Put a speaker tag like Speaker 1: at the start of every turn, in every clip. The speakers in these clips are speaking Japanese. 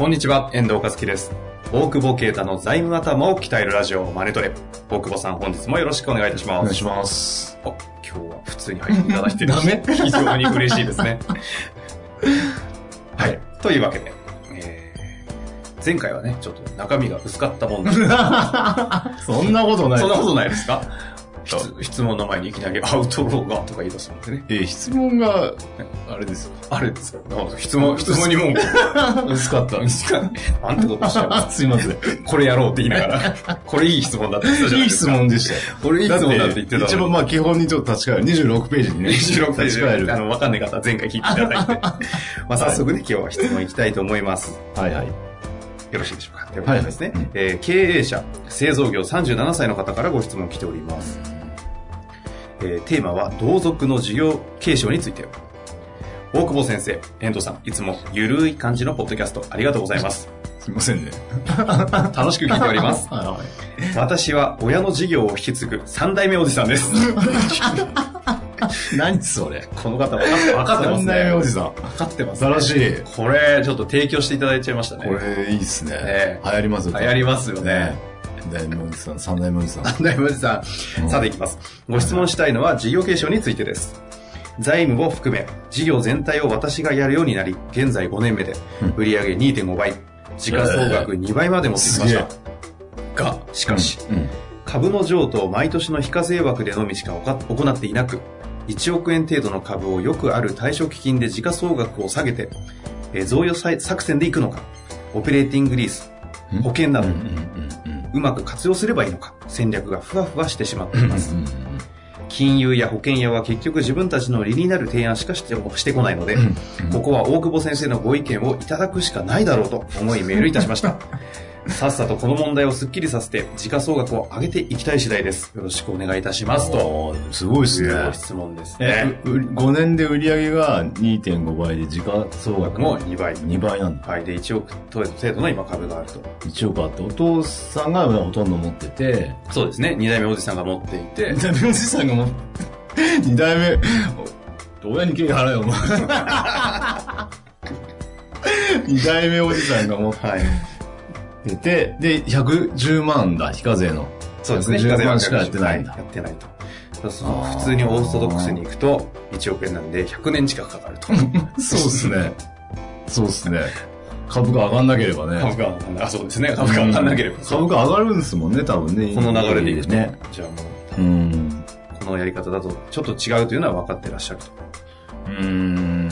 Speaker 1: こんにちは、遠藤和樹です。大久保啓太の財務頭を鍛えるラジオマネトレ。大久保さん、本日もよろしくお願いいたします。
Speaker 2: お願いします。
Speaker 1: お今日は普通に入っていただいて
Speaker 2: ダメ
Speaker 1: 非常に嬉しいですね。はい。というわけで、えー前回はね、ちょっと中身が薄かったもんで、そんな
Speaker 2: そんなことない。
Speaker 1: ことないですか？質質問の前にいきなり アウトローがとか言い出すのでね。
Speaker 2: えー質問が、あれですか？
Speaker 1: あれですか？質問、質問にもう、
Speaker 2: 薄かった。
Speaker 1: なんてことしちゃいます
Speaker 2: すいません。
Speaker 1: これやろうって言いながら、これいい質問だったい
Speaker 2: いい質。問でしたよ。
Speaker 1: これいい質問だって言ってた
Speaker 2: 一番まあ基本にちょっと立ち返る。26ページにね。
Speaker 1: 26ページ
Speaker 2: 立ち。
Speaker 1: あの、わかんない方は前回聞いていただいて。まあ、早速ね、今日は質問いきたいと思います。
Speaker 2: はいはい。
Speaker 1: よろしいでしょうか？ということでですね、
Speaker 2: はいはい
Speaker 1: えー経営者、製造業37歳の方からご質問来ております。えーテーマは、同族の事業継承について。大久保先生、遠藤さん、いつもゆるい感じのポッドキャストありがとうございます。
Speaker 2: すいませんね。
Speaker 1: 楽しく聞いております。
Speaker 2: は
Speaker 1: 私は親の事業を引き継ぐ三代目おじさんです。
Speaker 2: い。何それ。
Speaker 1: この方分かって分かってますね。
Speaker 2: 三代目おじさん。
Speaker 1: 分かってます、
Speaker 2: 素晴らしい。
Speaker 1: これ、ちょっと提供していただいちゃいましたね。
Speaker 2: これいいっすね。
Speaker 1: ね
Speaker 2: 流行りますよ。
Speaker 1: 流行りますよね。
Speaker 2: 二代目おじさん、三代目おじさん。
Speaker 1: 三代目おじさん。さていきます。ご質問したいのは事業継承についてです。財務を含め、事業全体を私がやるようになり、現在5年目で、売上2.5倍、時価総額2倍まで持ってきました。が、しかし、
Speaker 2: うん。
Speaker 1: 株の譲渡を毎年の非課税枠でのみしか行っていなく、1億円程度の株をよくある退職金で時価総額を下げて、えー贈与さ作戦でいくのか、オペレーティングリース、保険など、
Speaker 2: うんうんうん
Speaker 1: うまく活用すればいいのか、戦略がふわふわしてしまっています。
Speaker 2: うん。
Speaker 1: 金融や保険屋は結局自分たちの理になる提案しかしてしてこないので、
Speaker 2: うん
Speaker 1: ここは大久保先生のご意見をいただくしかないだろうと思いメールいたしました。さっさとこの問題をスッキリさせて、時価総額を上げていきたい次第です。よろしくお願いいたします。と
Speaker 2: すごいですね。
Speaker 1: 質問です
Speaker 2: え
Speaker 1: ね。、
Speaker 2: 5年で売り上げが2.5倍で時価総額
Speaker 1: も
Speaker 2: も
Speaker 1: 2倍。
Speaker 2: 2倍なんだ。
Speaker 1: はい。で、1億程度の今株があると。
Speaker 2: 1億あって、お父さんがほとんど持ってて、
Speaker 1: そうですね。2代目おじさんが持っていて
Speaker 2: 二、代目おじさんが持って、2代目、お親に敬意払えよ、お前。2代目おじさんが持っ
Speaker 1: はい。
Speaker 2: てて、で、110万だ、非課税の。
Speaker 1: そうですね。
Speaker 2: 110万しかやってないんだ
Speaker 1: は。やってないと。普通にオーソドックスに行くと、1億円なんで100年近くかかると。
Speaker 2: そうですね。そうですね。株価上がんなければね。
Speaker 1: 株価が上がんない。あ、そうですね。株価が上がんなければ。
Speaker 2: 株価上がるんですもんね、多分ね。
Speaker 1: この流れでいくと。
Speaker 2: ね。
Speaker 1: じゃあも
Speaker 2: うん。
Speaker 1: う、このやり方だと、ちょっと違うというのは分かってらっしゃると。
Speaker 2: うん。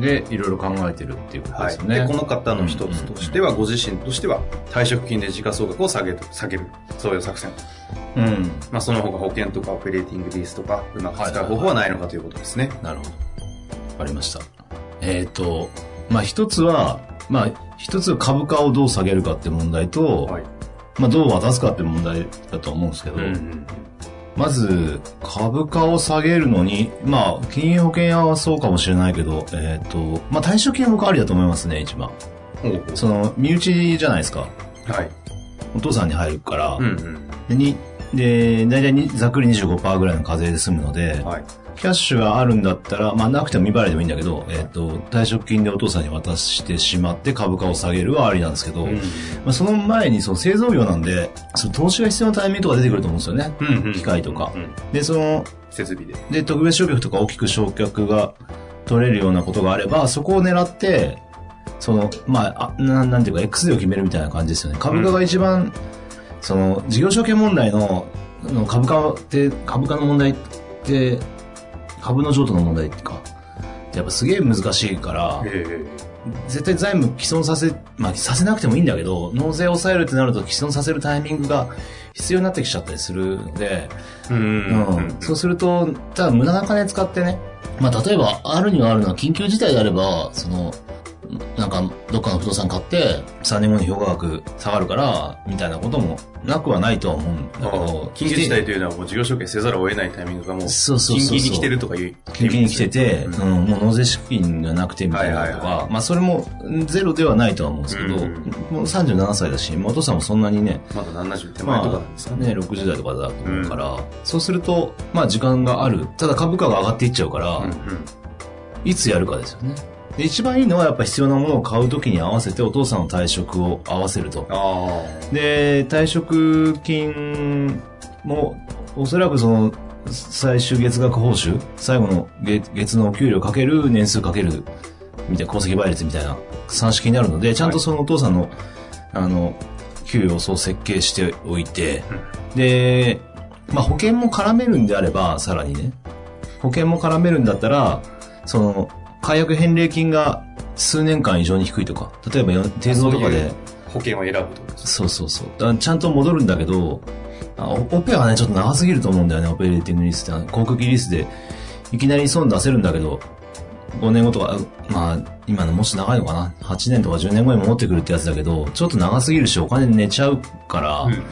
Speaker 2: で、いろいろ考えてるっていうこと
Speaker 1: はい。
Speaker 2: ですよね。
Speaker 1: で、この方の一つとしては、ご自身としては、退職金で時価総額を下げる、下げる。そういう作戦。
Speaker 2: うん。
Speaker 1: まあ、その他保険とかオペレーティングリースとか、うまく使う方法はないのかということですね。
Speaker 2: なるほど。わかりました。えっ、と、まあ一つは、まあ一つは株価をどう下げるかって問題と、
Speaker 1: はい。
Speaker 2: まあどう渡すかって問題だと思うんですけど、
Speaker 1: うん。
Speaker 2: まず株価を下げるのに、まあ金融保険屋はそうかもしれないけど、えっ、と、まあ退職金は僕ありだと思いますね、一番。その、身内じゃないですか。
Speaker 1: うはい。
Speaker 2: お父さんに入るから、
Speaker 1: うんうん。
Speaker 2: で、に、で、大体にざっくり25%ぐらいの課税で済むので、
Speaker 1: はい。
Speaker 2: キャッシュがあるんだったら、まあなくても未払いでもいいんだけど、えっ、と、退職金でお父さんに渡してしまって株価を下げるはありなんですけど、
Speaker 1: うん
Speaker 2: まあ、その前にその製造業なんで、その投資が必要なタイミングとか出てくると思うんですよね。
Speaker 1: うんうん。
Speaker 2: 機械とか
Speaker 1: うん。
Speaker 2: で、その、
Speaker 1: 設備で。
Speaker 2: で、特別償却とか大きく償却が取れるようなことがあれば、そこを狙って、その、まあ、あななんていうか、X でを決めるみたいな感じですよね。株価が一番、その、事業承継問題の、の株価って、株価の問題って、株の譲渡の問題っていうか、やっぱすげえ難しいから、
Speaker 1: え
Speaker 2: 絶対財務既存させ、まあ、させなくてもいいんだけど、納税を抑えるってなると既存させるタイミングが必要になってきちゃったりするので、
Speaker 1: うん。
Speaker 2: うん。そうすると、ただ無駄な金使ってね、まあ例えば、あるにはあるのは緊急事態であれば、その、なんか、どっかの不動産買って、3年後に評価額下がるから、みたいなこともなくはないとは思うんだけど、
Speaker 1: 緊急事態というのはもう事業承継せざるを得ないタイミングがもう、
Speaker 2: そうそうそうそう
Speaker 1: 緊急に来てるとかいう。
Speaker 2: 緊急に来てて、
Speaker 1: う
Speaker 2: うんん、もう納税資金がなくてみたいなのとか、まあそれもゼロではないとは思うんですけど、
Speaker 1: うん
Speaker 2: もう37歳だし、まあお父さんもそんなにね、
Speaker 1: まだ70手前とかなんですかね。
Speaker 2: ね、60代とかだと思うから、そうすると、まあ時間がある。ただ株価が上がっていっちゃうから、いつやるかですよね。で一番いいのはやっぱ必要なものを買うときに合わせてお父さんの退職を合わせると。
Speaker 1: あ
Speaker 2: で、退職金も、おそらくその、最終月額報酬？最後の月月のお給料かける年数かける、みたいな、功績倍率みたいな算式になるので、ちゃんとそのお父さんの、あの、給与をそう設計しておいて、で、まあ保険も絡めるんであれば、さらにね、保険も絡めるんだったら、その、解約返礼金が数年間以上に低いとか、例えばよ定造とかで
Speaker 1: 保険を選ぶとです
Speaker 2: そうそうそう。だからちゃんと戻るんだけど、あオオペはね、ちょっと長すぎると思うんだよね、オペレーティングリスって。航空機リスで、いきなり損出せるんだけど、5年後とか、まあ、今のもし長いのかな ?8 年とか10年後に戻ってくるってやつだけど、ちょっと長すぎるし、お金寝ちゃうから、
Speaker 1: うん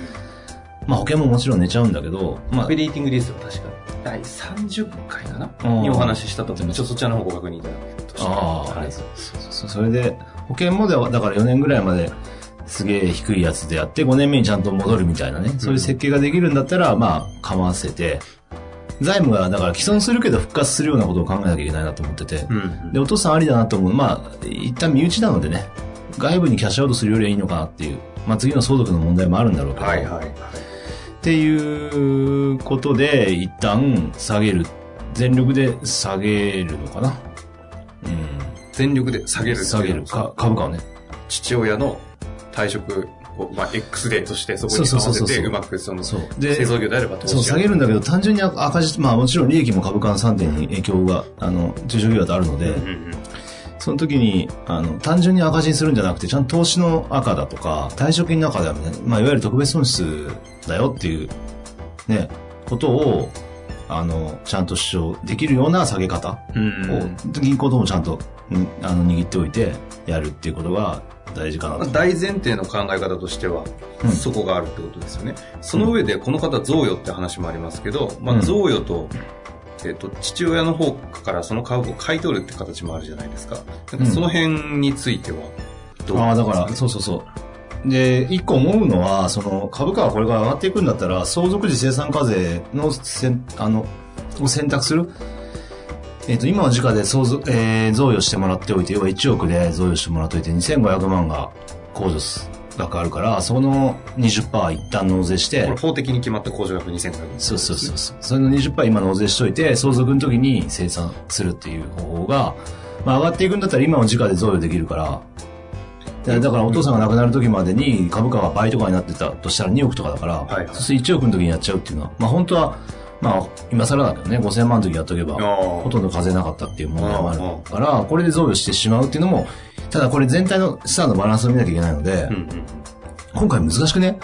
Speaker 2: まあ保険ももちろん寝ちゃうんだけど、まあ
Speaker 1: オペ、レーティングリストは確か第30回かな？
Speaker 2: うん。
Speaker 1: にお話ししたと思う。ちょっとそちらの方ご確認いただくとして
Speaker 2: ああ、
Speaker 1: はい。
Speaker 2: そうそれで、保険もでは、だから4年ぐらいまですげえ低いやつでやって、5年目にちゃんと戻るみたいなね、そういう設計ができるんだったら、まあ、構わせて、財務が、だから既存するけど復活するようなことを考えなきゃいけないなと思ってて、
Speaker 1: うん。
Speaker 2: で、お父さんありだなと思う。まあ、一旦身内なのでね、外部にキャッシュアウトするよりはいいのかなっていう、まあ次の相続の問題もあるんだろうけど、
Speaker 1: はいはいはい
Speaker 2: っていうことで、一旦下げる。全力で下げるのかな？うん。
Speaker 1: 全力で下げる
Speaker 2: 下げるか、株価をね。
Speaker 1: 父親の退職を、まあ、X デーとしてそこに合わせてうまくその
Speaker 2: そう
Speaker 1: 製造業であれば
Speaker 2: そう、下げるんだけど、単純に赤字、まあもちろん利益も株価の3点に影響が、あの、中小企業だとあるので、
Speaker 1: うんうん
Speaker 2: その時に、あの、単純に赤字にするんじゃなくて、ちゃんと投資の赤だとか、退職金の赤だみたいな、まあいわゆる特別損失だよっていう、ね、ことを、あの、ちゃんと主張できるような下げ方
Speaker 1: うん
Speaker 2: を、銀行ともちゃんと、んあの、握っておいて、やるっていうことが大事かなと。
Speaker 1: 大前提の考え方としては、
Speaker 2: うん
Speaker 1: そこがあるってことですよね。その上で、この方、贈与って話もありますけど、まあ、
Speaker 2: うん
Speaker 1: 贈与と、えっ、と、父親の方からその株を買い取るって形もあるじゃないですか。なんかその辺については、どう
Speaker 2: ああ、だから、そうそうそう。で、一個思うのは、その、株価がこれから上がっていくんだったら、相続時生産課税のせん、あの、を選択するえっ、と、今の時価で相続、えー、贈与してもらっておいて、要は1億で贈与してもらっておいて、2500万が控除す額あるから、その20%一旦納税して
Speaker 1: これ、法的に決まった控除額2500円。
Speaker 2: そうそうそうそう。それの20%今納税しといて、相続の時に生産するっていう方法が、まあ上がっていくんだったら今の時価で贈与できるから、でだからお父さんが亡くなる時までに株価が倍とかになってたとしたら2億とかだから、
Speaker 1: はいはい
Speaker 2: そうすると1億の時にやっちゃうっていうのは、まあ本当は、まあ今更だけどね、5000万の時やっとけば、ほとんど課税なかったっていう問題もあるから、これで贈与してしまうっていうのも、ただこれ全体の資産のバランスを見なきゃいけないので、
Speaker 1: うんうん
Speaker 2: 今回難しくね？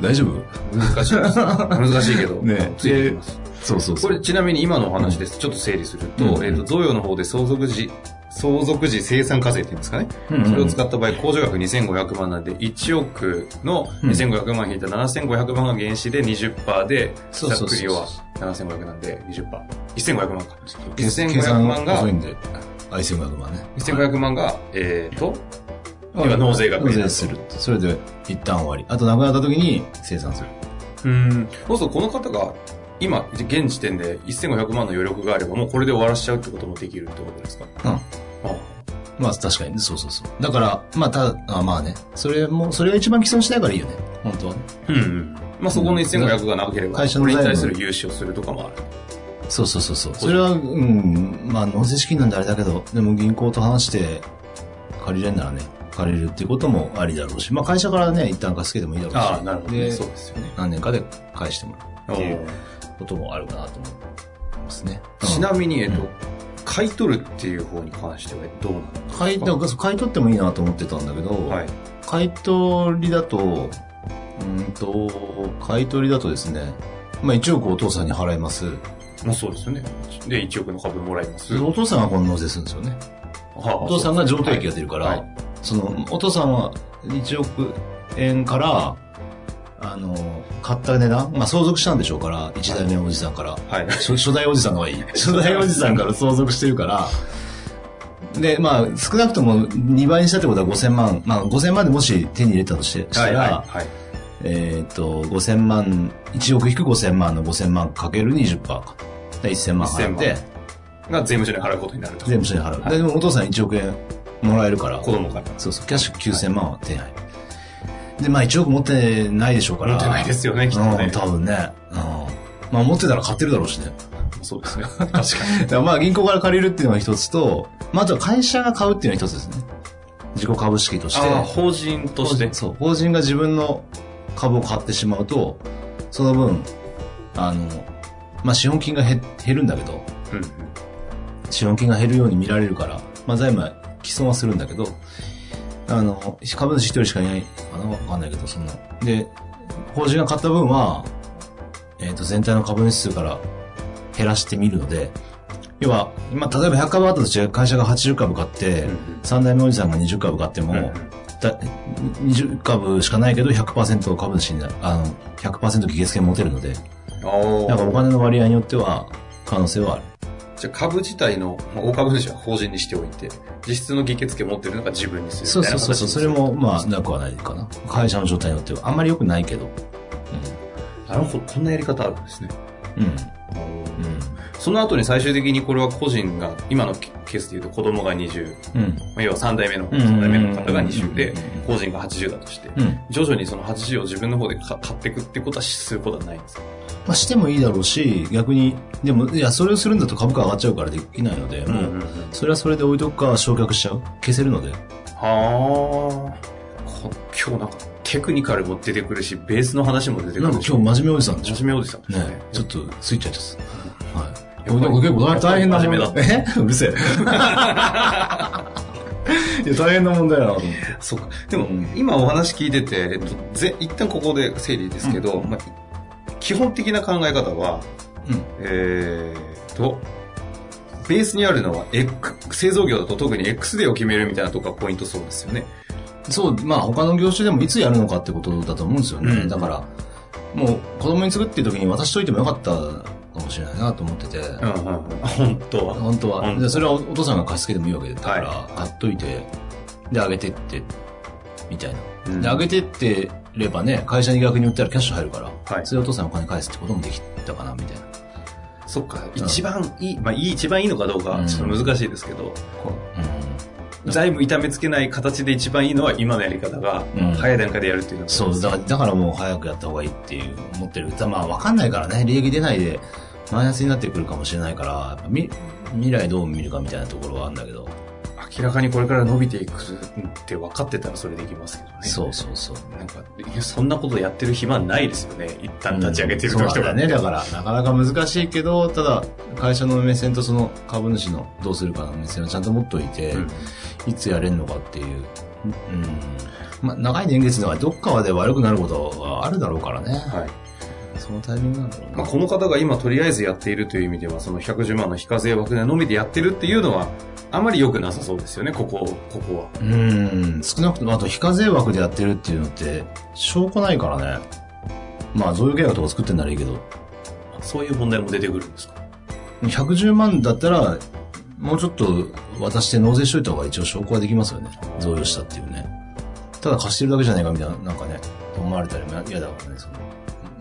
Speaker 2: 大丈夫？
Speaker 1: 難しい。難しいけど。
Speaker 2: ね
Speaker 1: ついてきます。
Speaker 2: そうそうそう。
Speaker 1: これちなみに今のお話です。ちょっと整理すると、
Speaker 2: うん
Speaker 1: えっ、と、贈与の方で相続時、相続時生産課税っていうんですかね。
Speaker 2: うんうん
Speaker 1: それを使った場合、控除額2500万なんで、1億の2500万引いた7500万が原資で20%で、ざっくりは7500なんで20%。1500万か。
Speaker 2: 計
Speaker 1: 1500
Speaker 2: 算
Speaker 1: 万が
Speaker 2: 遅いんで、あ、1500万ね。
Speaker 1: 1500万が、えっ、と、今納税額
Speaker 2: 納税する。それで一旦終わり。あと亡くなった時に生産する。
Speaker 1: うん。そうするとこの方が、今、現時点で1500万の余力があれば、もうこれで終わらしちゃうってこともできるってことですか？
Speaker 2: うん。
Speaker 1: あ
Speaker 2: まあ確かにね、そうそうそう。だから、まあただ、あまあね、それも、それが一番既存しないからいいよね。本当はね。
Speaker 1: うんうん。まあそこの1500がなければ、
Speaker 2: 会社の
Speaker 1: これに対する融資をするとかもある。
Speaker 2: そうそうそうそう。それは、うん、まあ納税資金なんであれだけど、でも銀行と話して借りれんならね、借りるっていうこともありだろうし、まあ会社からね、一旦貸し付けてもいいだろうし。
Speaker 1: ああ、なるほどね。
Speaker 2: で
Speaker 1: そうですよね。
Speaker 2: 何年かで返してもらうっていう
Speaker 1: お
Speaker 2: こともあるかなと思いますね。
Speaker 1: ちなみに、えっと
Speaker 2: うん、
Speaker 1: 買い取るっていう方に関してはどうなの
Speaker 2: 買い、だから買い取ってもいいなと思ってたんだけど、
Speaker 1: はい。
Speaker 2: 買い取りだと、うんと、買い取りだとですね、まあ1億お父さんに払います。
Speaker 1: まあそうですよね。で、1億の株もらいます。
Speaker 2: お父さんがこの納税するんですよね。お父さんが譲渡益が出るから、
Speaker 1: はい
Speaker 2: その、お父さんは1億円から、あの、買った値段、まあ相続したんでしょうから、一代目おじさんから。
Speaker 1: はい。
Speaker 2: 初初代おじさんの方がいい。初代おじさんから相続してるから、で、まあ、少なくとも2倍にしたってことは5000万。まあ、5000万でもし手に入れたとしてした
Speaker 1: はい。
Speaker 2: ら、
Speaker 1: はい。はい。
Speaker 2: えっ、と、5000万、1億引く5000万の5000万かける20%か。で1000万払って、
Speaker 1: が税務署に払うことになると。
Speaker 2: 全部それに払う。ででもお父さん1億円もらえるから、
Speaker 1: 子供から。
Speaker 2: そうそう、キャッシュ9000万は手に入る。で、まあ1億持ってないでしょうから。
Speaker 1: 持ってないですよね、きっと
Speaker 2: うん、
Speaker 1: ね。
Speaker 2: 多分ね。うん。まあ持ってたら買ってるだろうしね。
Speaker 1: そうですね。確かに。
Speaker 2: だまあ銀行から借りるっていうのが一つと、まああとは会社が買うっていうのが一つですね。自己株式として。
Speaker 1: ああ、法人として。
Speaker 2: そう。法人が自分の株を買ってしまうと、その分、あの、まあ資本金が減減るんだけど、
Speaker 1: うんうん。
Speaker 2: 資本金が減るように見られるから、まあ財務は既存はするんだけど、あの、株主一人しかいないかな？わかんないけど、そんな。で、法人が買った分は、えっ、と、全体の株主数から減らしてみるので、要は、今、例えば100株あったとして会社が80株買って、
Speaker 1: うんうん
Speaker 2: 三代目おじさんが20株買っても、
Speaker 1: うんうん
Speaker 2: だ20株しかないけど100%株主になあの、100%議決権持てるので、
Speaker 1: あ
Speaker 2: だからお
Speaker 1: あ。
Speaker 2: 金の割合によっては可能性はある。
Speaker 1: じゃあ株自体の、まあ、大株主は法人にしておいて、実質の議決権持ってるのが自分にする
Speaker 2: そうそうそうそう、それもまあなくはないかな。会社の状態によっては。あんまり良くないけど。
Speaker 1: なるほど、こんなやり方あるんですね。
Speaker 2: うん。うん。
Speaker 1: その後に最終的にこれは個人が、今のケースで言うと子供が20、
Speaker 2: うん。
Speaker 1: まあ要は3代目の、
Speaker 2: うんうんうん
Speaker 1: 3代目の方が20で
Speaker 2: うんうんうん、
Speaker 1: 個人が80だとして、
Speaker 2: うん。
Speaker 1: 徐々にその80を自分の方でか買っていくってことはすることはないんですか？
Speaker 2: まあしてもいいだろうし、逆に、でも、いや、それをするんだと株価上がっちゃうからできないので、もう、それはそれで置いとくか、焼却しちゃう。消せるので。
Speaker 1: はあ。こ今日なんかテクニカルも出てくるし、ベースの話も出てくるし。
Speaker 2: か今日真面目おじさんでしょ？
Speaker 1: 真面目おじさんね。
Speaker 2: ねちょっとスイッチ入っちゃった。はい。
Speaker 1: やっぱり
Speaker 2: なんか結構大変な
Speaker 1: 真面目だ
Speaker 2: え？うるせえ。いや、大変な問題だなと思って。
Speaker 1: そうか。でも、
Speaker 2: うん
Speaker 1: 今お話聞いてて、えっと、ぜ一旦ここで整理ですけど、
Speaker 2: うん
Speaker 1: まあ、基本的な考え方は、
Speaker 2: うん。
Speaker 1: えーっと、ベースにあるのは、X、製造業だと特に X デーを決めるみたいなとこがポイントそうですよね。
Speaker 2: そう、まあ他の業種でもいつやるのかってことだと思うんですよね。
Speaker 1: うん
Speaker 2: だから、もう子供に継ぐっていう時に渡しといてもよかったかもしれないなと思ってて。
Speaker 1: うんうんうん。本当は。
Speaker 2: 本当は。それはおお父さんが貸し付けてもいいわけだから、
Speaker 1: は
Speaker 2: 買っといて、で、あげてって、みたいな。
Speaker 1: うん
Speaker 2: で、あげてってればね、会社に逆に売ったらキャッシュ入るから、
Speaker 1: はい。
Speaker 2: それでお父さんにお金返すってこともできたかな、みたいな。
Speaker 1: そっか、一番いい、まあいい、一番いいのかどうかはちょっと難しいですけど、
Speaker 2: こう。うん。
Speaker 1: 財務痛めつけない形で一番いいのは今のやり方が
Speaker 2: うん、
Speaker 1: 早い段階でやるっていうのが。
Speaker 2: そう、だから、だからもう早くやった方がいいっていう思ってる。たまあわかんないからね、利益出ないでマイナスになってくるかもしれないから、未来どう見るかみたいなところはあるんだけど。
Speaker 1: 明らかにこれから伸びていくって分かってたらそれできますけどね。
Speaker 2: そうそうそう。
Speaker 1: なんか、そんなことやってる暇ないですよね。一旦立ち上げてる時とか
Speaker 2: なんだよね。だから、なかなか難しいけど、ただ、会社の目線とその株主のどうするかの目線をちゃんと持っといて、
Speaker 1: うん
Speaker 2: いつやれるのかっていう。うん。まあ、長い年月ではどっかで悪くなることはあるだろうからね。
Speaker 1: はい。
Speaker 2: そのタイミングなんだろうな。
Speaker 1: まあ、この方が今とりあえずやっているという意味では、その110万の非課税枠でのみでやってるっていうのは、あまり良くなさそうですよね、ここ、ここは。
Speaker 2: うん。少なくとも、あと非課税枠でやってるっていうのって、証拠ないからね。まあ、贈与契約とか作ってんならいいけど、
Speaker 1: そういう問題も出てくるんですか
Speaker 2: ？110万だったら、もうちょっと渡して納税しといた方が一応証拠はできますよね。贈与したっていうね。ただ貸してるだけじゃないかみたいな、なんかね、思われたりも嫌だからね、その、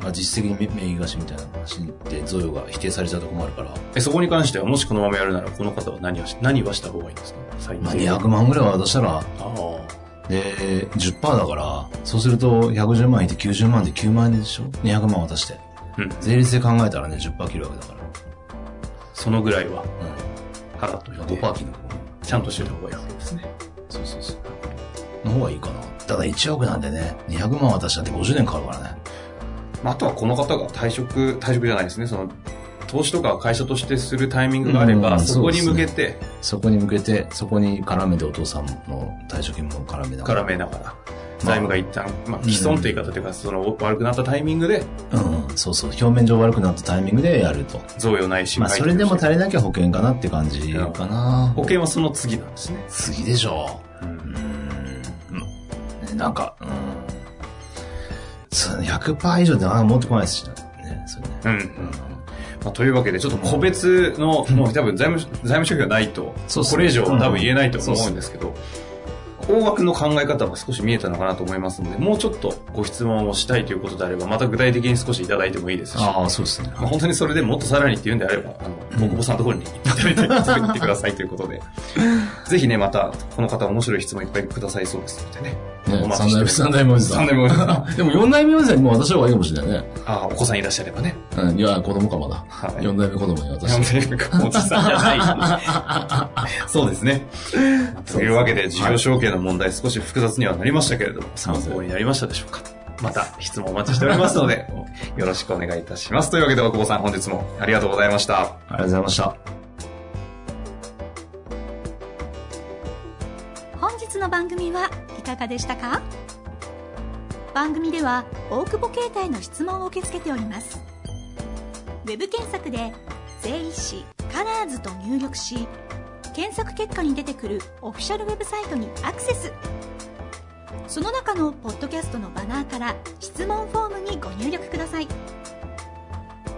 Speaker 2: まあ実質的に名義貸しみたいな話で贈与が否定されちゃうと困るから、
Speaker 1: えそこに関しては、もしこのままやるなら、この方は何をし、何はした方がいいんですか？最
Speaker 2: まあ200万ぐらい渡したら、
Speaker 1: あ
Speaker 2: で、10%だから、そうすると110万いて90万で9万円でしょ ?200 万渡して。
Speaker 1: あ。うん。
Speaker 2: 税率で考えたらね、10%切るわけだから。
Speaker 1: そのぐらいは、
Speaker 2: うん。
Speaker 1: 払っといて、
Speaker 2: 5%切る。
Speaker 1: ちゃんとしてた方がいいわけですね。
Speaker 2: そうそうそう。の方がいいかな。ただ1億なんでね、200万渡したって50年かかるからね。
Speaker 1: まあ、あとはこの方が退職、退職じゃないですね、その、投資とか会社としてするタイミングがあれば、
Speaker 2: うん
Speaker 1: そこに向けて、
Speaker 2: そこに向けて、そこに絡めてお父さんの退職金も絡めながら。
Speaker 1: 絡めながら。財務が一旦、まあ、既存という言い方というか、その悪くなったタイミングで、
Speaker 2: うん、そうそう。表面上悪くなったタイミングでやると。
Speaker 1: 贈与ないし、
Speaker 2: まあ、それでも足りなきゃ保険かなって感じかな。
Speaker 1: 保険はその次なんですね。
Speaker 2: 次でしょう。
Speaker 1: うん
Speaker 2: うん。ねなんか、うん。そう100%以上であ持ってこないですしね。それね。
Speaker 1: うん。まあ、というわけで、ちょっと個別の、もう多分財務、財務諸表がないと、これ以上多分言えないと思
Speaker 2: うん
Speaker 1: うんですけど、大枠の考え方が少し見えたのかなと思いますので、もうちょっとご質問をしたいということであれば、また具体的に少しいただいてもいいですし、
Speaker 2: ああ、そうですね。
Speaker 1: まあ、本当にそれでもっとさらにっていうんであれば、あの、大久保さんのところに行っていただいて、それに行ってくださいということで、ぜひね、また、この方面白い質問いっぱいくださいそうですのでね。
Speaker 2: ね三代目おじさん。
Speaker 1: 三代目おじさん
Speaker 2: でも四代目おじさんにもう私の方がいいかもしれないね。
Speaker 1: ああ、お子さんいらっしゃればね。
Speaker 2: うん、いや、子供かまだ。
Speaker 1: はい
Speaker 2: 四代目子供に私。
Speaker 1: 本当におじさんじゃない。そうですね。というわけで、事業承継の問題、少し複雑にはなりましたけれども、参考になりましたでしょうか。また質問お待ちしておりますので、よろしくお願いいたします。というわけで、大久保さん、本日もありがとうございました。
Speaker 2: ありがとうございました。
Speaker 3: 本日の番組はいかがでしたか？番組では大久保携帯の質問を受け付けておりますウェブ検索で「税理士カラーズと入力し検索結果に出てくるオフィシャルウェブサイトにアクセス。その中のポッドキャストのバナーから質問フォームにご入力ください。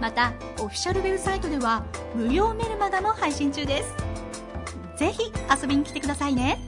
Speaker 3: またオフィシャルウェブサイトでは無料メルマガも配信中です。ぜひ遊びに来てくださいね。